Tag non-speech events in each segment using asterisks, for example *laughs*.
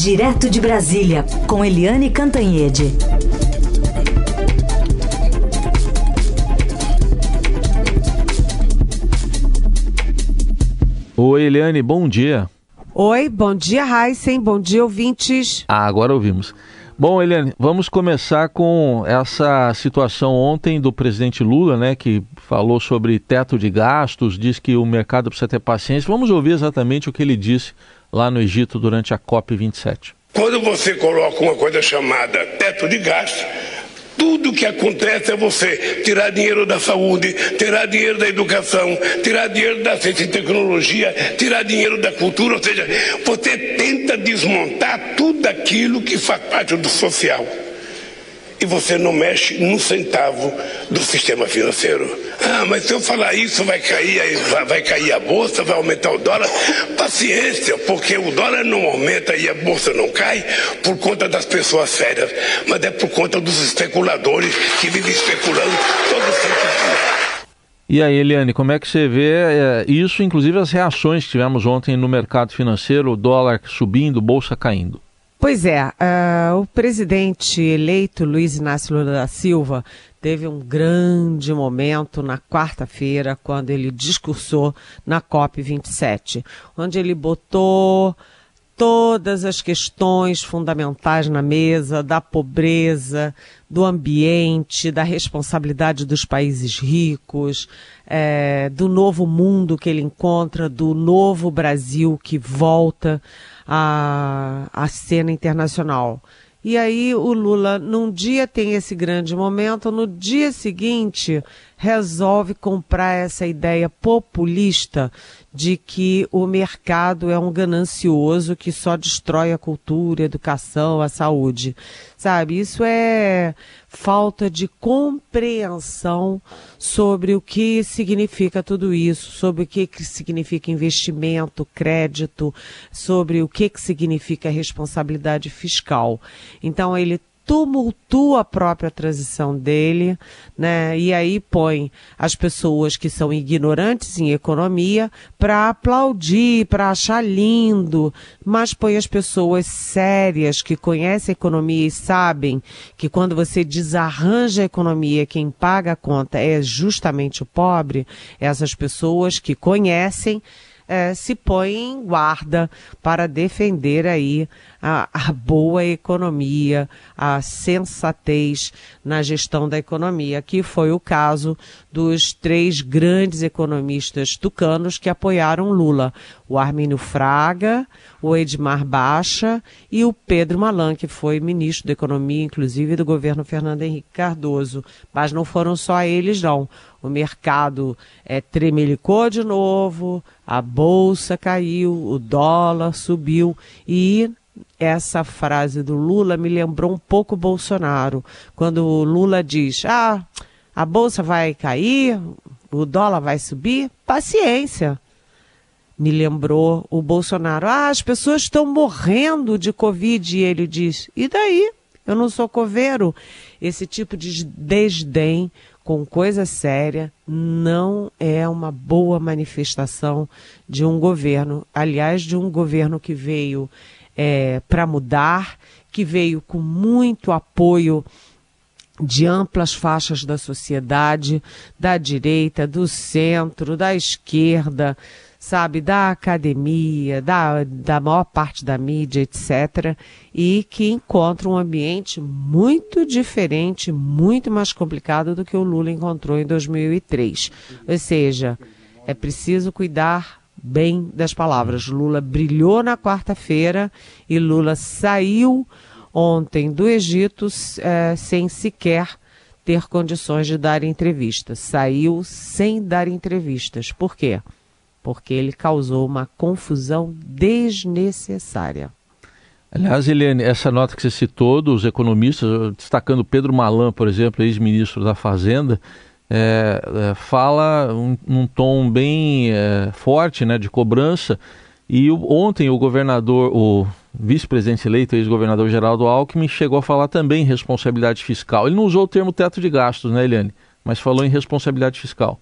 Direto de Brasília, com Eliane Cantanhede. Oi, Eliane, bom dia. Oi, bom dia, Heisen, bom dia, ouvintes. Ah, agora ouvimos. Bom, Eliane, vamos começar com essa situação ontem do presidente Lula, né, que falou sobre teto de gastos, diz que o mercado precisa ter paciência. Vamos ouvir exatamente o que ele disse lá no Egito durante a COP27. Quando você coloca uma coisa chamada teto de gastos, tudo que acontece é você tirar dinheiro da saúde, tirar dinheiro da educação, tirar dinheiro da ciência e tecnologia, tirar dinheiro da cultura, ou seja, você tenta desmontar tudo aquilo que faz parte do social e você não mexe num centavo do sistema financeiro. Ah, mas se eu falar isso vai cair, vai cair a bolsa, vai aumentar o dólar. Paciência, porque o dólar não aumenta e a bolsa não cai por conta das pessoas sérias, mas é por conta dos especuladores que vivem especulando todo santo dia. E aí, Eliane, como é que você vê é, isso, inclusive as reações que tivemos ontem no mercado financeiro, o dólar subindo, bolsa caindo? Pois é, uh, o presidente eleito Luiz Inácio Lula da Silva teve um grande momento na quarta-feira, quando ele discursou na COP27, onde ele botou todas as questões fundamentais na mesa da pobreza, do ambiente, da responsabilidade dos países ricos, é, do novo mundo que ele encontra, do novo Brasil que volta a, a cena internacional. E aí o Lula, num dia tem esse grande momento, no dia seguinte resolve comprar essa ideia populista de que o mercado é um ganancioso que só destrói a cultura, a educação, a saúde. Sabe, isso é falta de compreensão sobre o que significa tudo isso, sobre o que, que significa investimento, crédito, sobre o que, que significa responsabilidade fiscal. Então ele tumultua a própria transição dele, né? E aí põe as pessoas que são ignorantes em economia para aplaudir, para achar lindo, mas põe as pessoas sérias que conhecem a economia e sabem que quando você desarranja a economia, quem paga a conta é justamente o pobre, essas pessoas que conhecem é, se põe em guarda para defender aí a, a, boa economia, a sensatez na gestão da economia, que foi o caso dos três grandes economistas tucanos que apoiaram Lula, o Armínio Fraga, o Edmar Baixa e o Pedro Malan, que foi ministro da Economia, inclusive do governo Fernando Henrique Cardoso. Mas não foram só eles, não. O mercado é, tremelicou de novo, a bolsa caiu, o dólar subiu e essa frase do Lula me lembrou um pouco Bolsonaro, quando o Lula diz: "Ah, a bolsa vai cair, o dólar vai subir, paciência". Me lembrou o Bolsonaro: "Ah, as pessoas estão morrendo de covid", e ele diz: "E daí? Eu não sou coveiro". Esse tipo de desdém com coisa séria não é uma boa manifestação de um governo, aliás, de um governo que veio é, para mudar, que veio com muito apoio de amplas faixas da sociedade, da direita, do centro, da esquerda, sabe, da academia, da, da maior parte da mídia, etc., e que encontra um ambiente muito diferente, muito mais complicado do que o Lula encontrou em 2003. Ou seja, é preciso cuidar bem das palavras. Lula brilhou na quarta-feira e Lula saiu ontem do Egito é, sem sequer ter condições de dar entrevistas. Saiu sem dar entrevistas. Por quê? Porque ele causou uma confusão desnecessária. Aliás, Eliane, essa nota que você citou dos economistas, destacando Pedro Malan, por exemplo, ex-ministro da Fazenda, é, é, fala um, num tom bem é, forte né, de cobrança. E o, ontem o governador, o vice-presidente eleito, ex-governador Geraldo Alckmin, chegou a falar também em responsabilidade fiscal. Ele não usou o termo teto de gastos, né, Eliane? Mas falou em responsabilidade fiscal.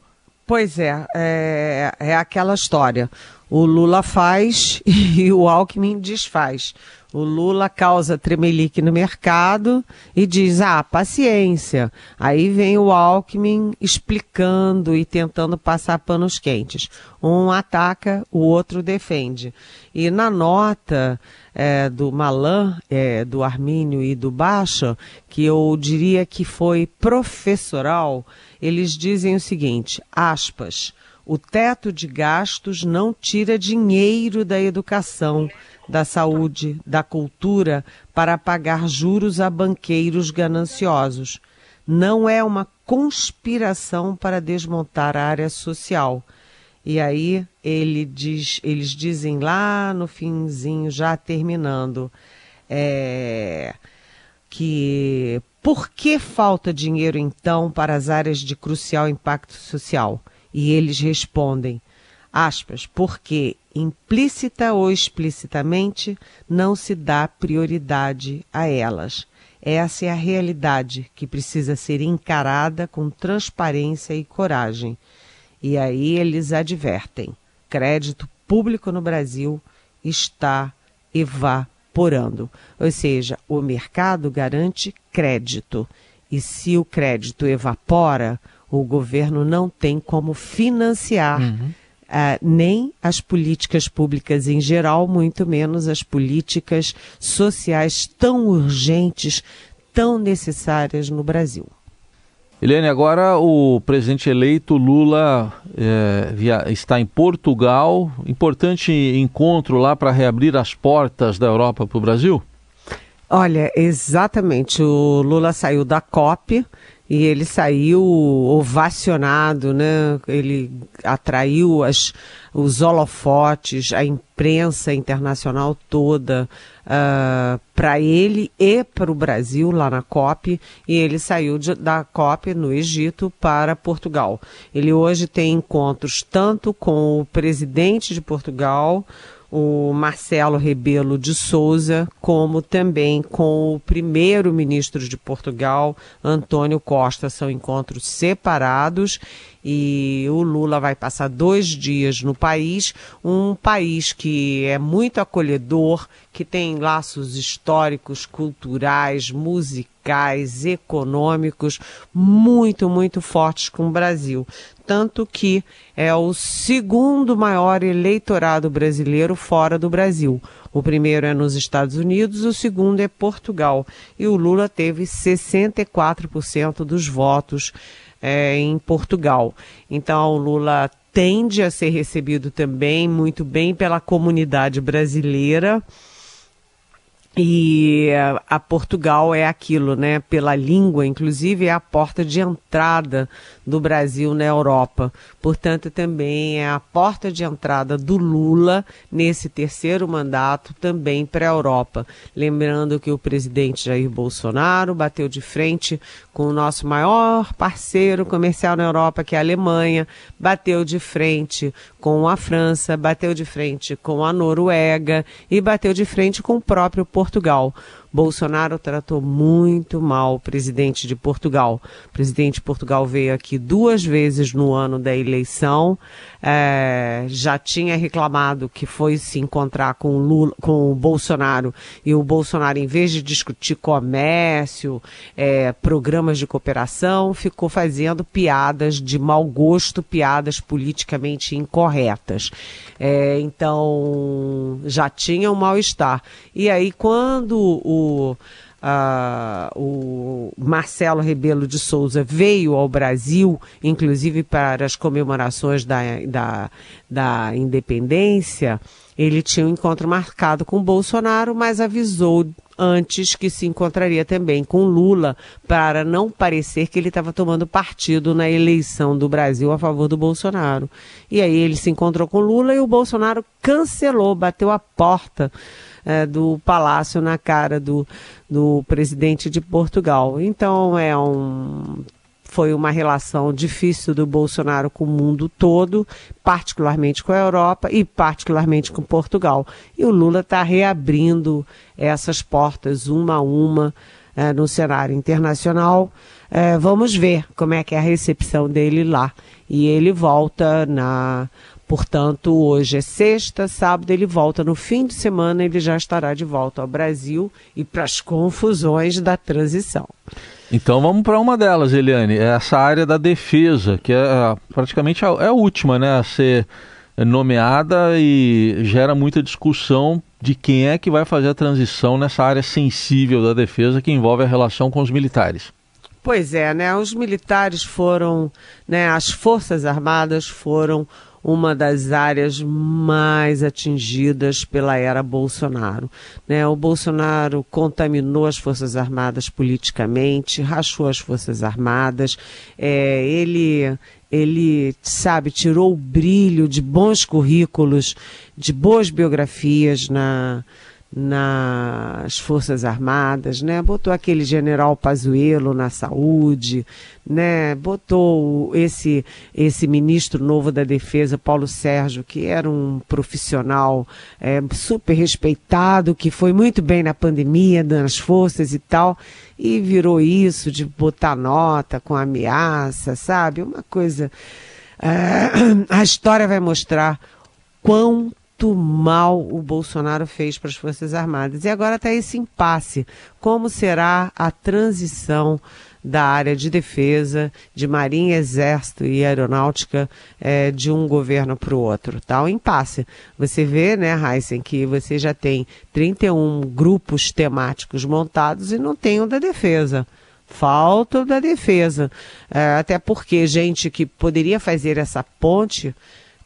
Pois é, é, é aquela história. O Lula faz *laughs* e o Alckmin desfaz. O Lula causa tremelique no mercado e diz: ah, paciência. Aí vem o Alckmin explicando e tentando passar panos quentes. Um ataca, o outro defende. E na nota é, do Malan, é, do Armínio e do Baixa, que eu diria que foi professoral, eles dizem o seguinte: aspas. O teto de gastos não tira dinheiro da educação da saúde, da cultura, para pagar juros a banqueiros gananciosos. Não é uma conspiração para desmontar a área social. E aí ele diz, eles dizem lá no finzinho, já terminando, é, que por que falta dinheiro então para as áreas de crucial impacto social? E eles respondem, aspas, porque implícita ou explicitamente, não se dá prioridade a elas. Essa é a realidade que precisa ser encarada com transparência e coragem. E aí eles advertem: crédito público no Brasil está evaporando. Ou seja, o mercado garante crédito. E se o crédito evapora, o governo não tem como financiar. Uhum Uh, nem as políticas públicas em geral, muito menos as políticas sociais tão urgentes, tão necessárias no Brasil. Helene, agora o presidente eleito Lula é, via, está em Portugal. Importante encontro lá para reabrir as portas da Europa para o Brasil? Olha, exatamente. O Lula saiu da COP e ele saiu ovacionado, né? Ele atraiu as, os holofotes, a imprensa internacional toda uh, ah, para ele e para o Brasil lá na COP. E ele saiu de, da COP no Egito para Portugal. Ele hoje tem encontros tanto com o presidente de Portugal, o Marcelo Rebelo de Souza, como também com o primeiro-ministro de Portugal, Antônio Costa. São encontros separados e o Lula vai passar dois dias no país, um país que é muito acolhedor, que tem laços históricos, culturais, musicais, econômicos muito, muito fortes com o Brasil tanto que é o segundo maior eleitorado brasileiro fora do Brasil. O primeiro é nos Estados Unidos, o segundo é Portugal. E o Lula teve 64% dos votos é, em Portugal. Então, Lula tende a ser recebido também muito bem pela comunidade brasileira. E a Portugal é aquilo, né? Pela língua, inclusive, é a porta de entrada do Brasil na Europa. Portanto, também é a porta de entrada do Lula nesse terceiro mandato também para a Europa. Lembrando que o presidente Jair Bolsonaro bateu de frente com o nosso maior parceiro comercial na Europa, que é a Alemanha, bateu de frente com a França, bateu de frente com a Noruega e bateu de frente com o próprio Portugal. Portugal. Bolsonaro tratou muito mal o presidente de Portugal. O presidente de Portugal veio aqui duas vezes no ano da eleição, é, já tinha reclamado que foi se encontrar com o, Lula, com o Bolsonaro e o Bolsonaro, em vez de discutir comércio, é, programas de cooperação, ficou fazendo piadas de mau gosto, piadas politicamente incorretas. É, então, já tinha um mal-estar. E aí, quando o Uh, o Marcelo Rebelo de Souza veio ao Brasil, inclusive para as comemorações da, da, da independência, ele tinha um encontro marcado com Bolsonaro, mas avisou antes que se encontraria também com Lula para não parecer que ele estava tomando partido na eleição do Brasil a favor do Bolsonaro. E aí ele se encontrou com Lula e o Bolsonaro cancelou, bateu a porta é, do palácio na cara do, do presidente de Portugal. Então é um foi uma relação difícil do Bolsonaro com o mundo todo, particularmente com a Europa e particularmente com Portugal. E o Lula está reabrindo essas portas uma a uma é, no cenário internacional. É, vamos ver como é que é a recepção dele lá. E ele volta na Portanto, hoje é sexta, sábado ele volta. No fim de semana ele já estará de volta ao Brasil e para as confusões da transição. Então vamos para uma delas, Eliane, é essa área da defesa, que é praticamente a, é a última né, a ser nomeada e gera muita discussão de quem é que vai fazer a transição nessa área sensível da defesa que envolve a relação com os militares. Pois é, né? Os militares foram, né? As forças armadas foram uma das áreas mais atingidas pela era Bolsonaro. Né? O Bolsonaro contaminou as Forças Armadas politicamente, rachou as Forças Armadas, é, ele ele, sabe, tirou o brilho de bons currículos, de boas biografias na, nas Forças Armadas, né? Botou aquele general Pazuello na saúde, né? Botou esse esse ministro novo da Defesa, Paulo Sérgio, que era um profissional é, super respeitado, que foi muito bem na pandemia, nas forças e tal, e virou isso de botar nota com ameaça, sabe? Uma coisa. É, *clears throat* a história vai mostrar quão quanto mal o Bolsonaro fez para as Forças Armadas. E agora está esse impasse. Como será a transição da área de defesa, de Marinha, Exército e Aeronáutica é, de um governo para o outro? Tá um impasse. Você vê, né, Heisen, que você já tem 31 grupos temáticos montados e não tem o da defesa falta da defesa. É, até porque gente que poderia fazer essa ponte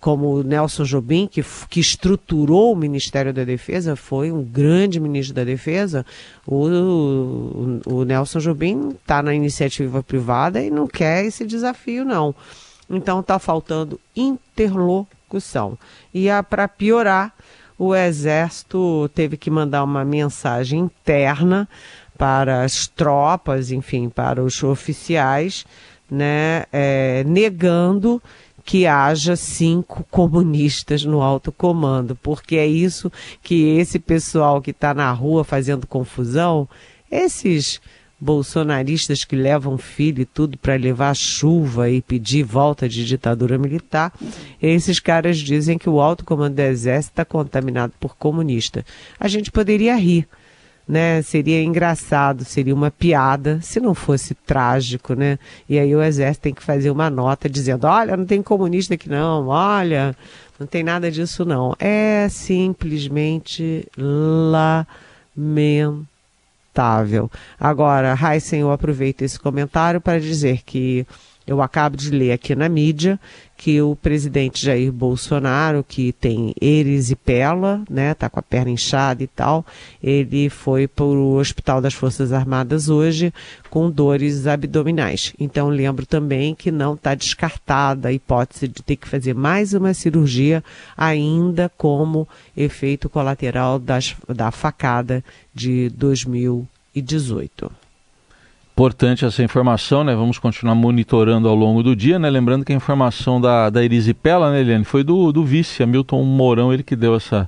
como o Nelson Jobim, que, que estruturou o Ministério da Defesa, foi um grande ministro da Defesa, o, o, o Nelson Jobim está na iniciativa privada e não quer esse desafio, não. Então está faltando interlocução. E para piorar, o Exército teve que mandar uma mensagem interna para as tropas, enfim, para os oficiais, né, é, negando que haja cinco comunistas no alto comando, porque é isso que esse pessoal que está na rua fazendo confusão, esses bolsonaristas que levam filho e tudo para levar chuva e pedir volta de ditadura militar, esses caras dizem que o alto comando do exército está contaminado por comunista. A gente poderia rir né? Seria engraçado, seria uma piada, se não fosse trágico, né? E aí o exército tem que fazer uma nota dizendo: olha, não tem comunista aqui não, olha, não tem nada disso não. É simplesmente lamentável. Agora, Heisen, eu aproveito esse comentário para dizer que eu acabo de ler aqui na mídia que o presidente Jair Bolsonaro, que tem erisipela, né, tá com a perna inchada e tal, ele foi para o Hospital das Forças Armadas hoje com dores abdominais. Então lembro também que não está descartada a hipótese de ter que fazer mais uma cirurgia ainda como efeito colateral das, da facada de 2018. Importante essa informação, né? Vamos continuar monitorando ao longo do dia, né? Lembrando que a informação da, da Erisipela, né, Eliane, foi do, do vice, Hamilton Mourão, ele que deu essa,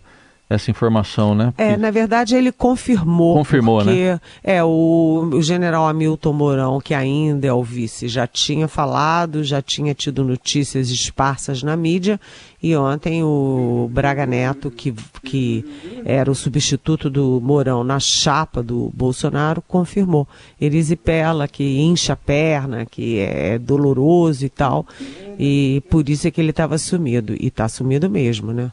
essa informação, né? É, na verdade ele confirmou. Confirmou, porque, né? É, o, o general Hamilton Mourão, que ainda é o vice, já tinha falado, já tinha tido notícias esparsas na mídia, e ontem o Braga Neto, que, que era o substituto do Mourão na chapa do Bolsonaro, confirmou. Erisipela, que incha a perna, que é doloroso e tal, e por isso é que ele estava sumido, e está sumido mesmo, né?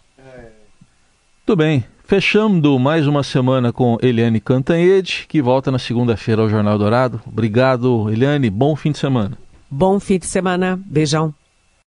Muito bem. Fechando mais uma semana com Eliane Cantanhede, que volta na segunda-feira ao Jornal Dourado. Obrigado, Eliane. Bom fim de semana. Bom fim de semana. Beijão.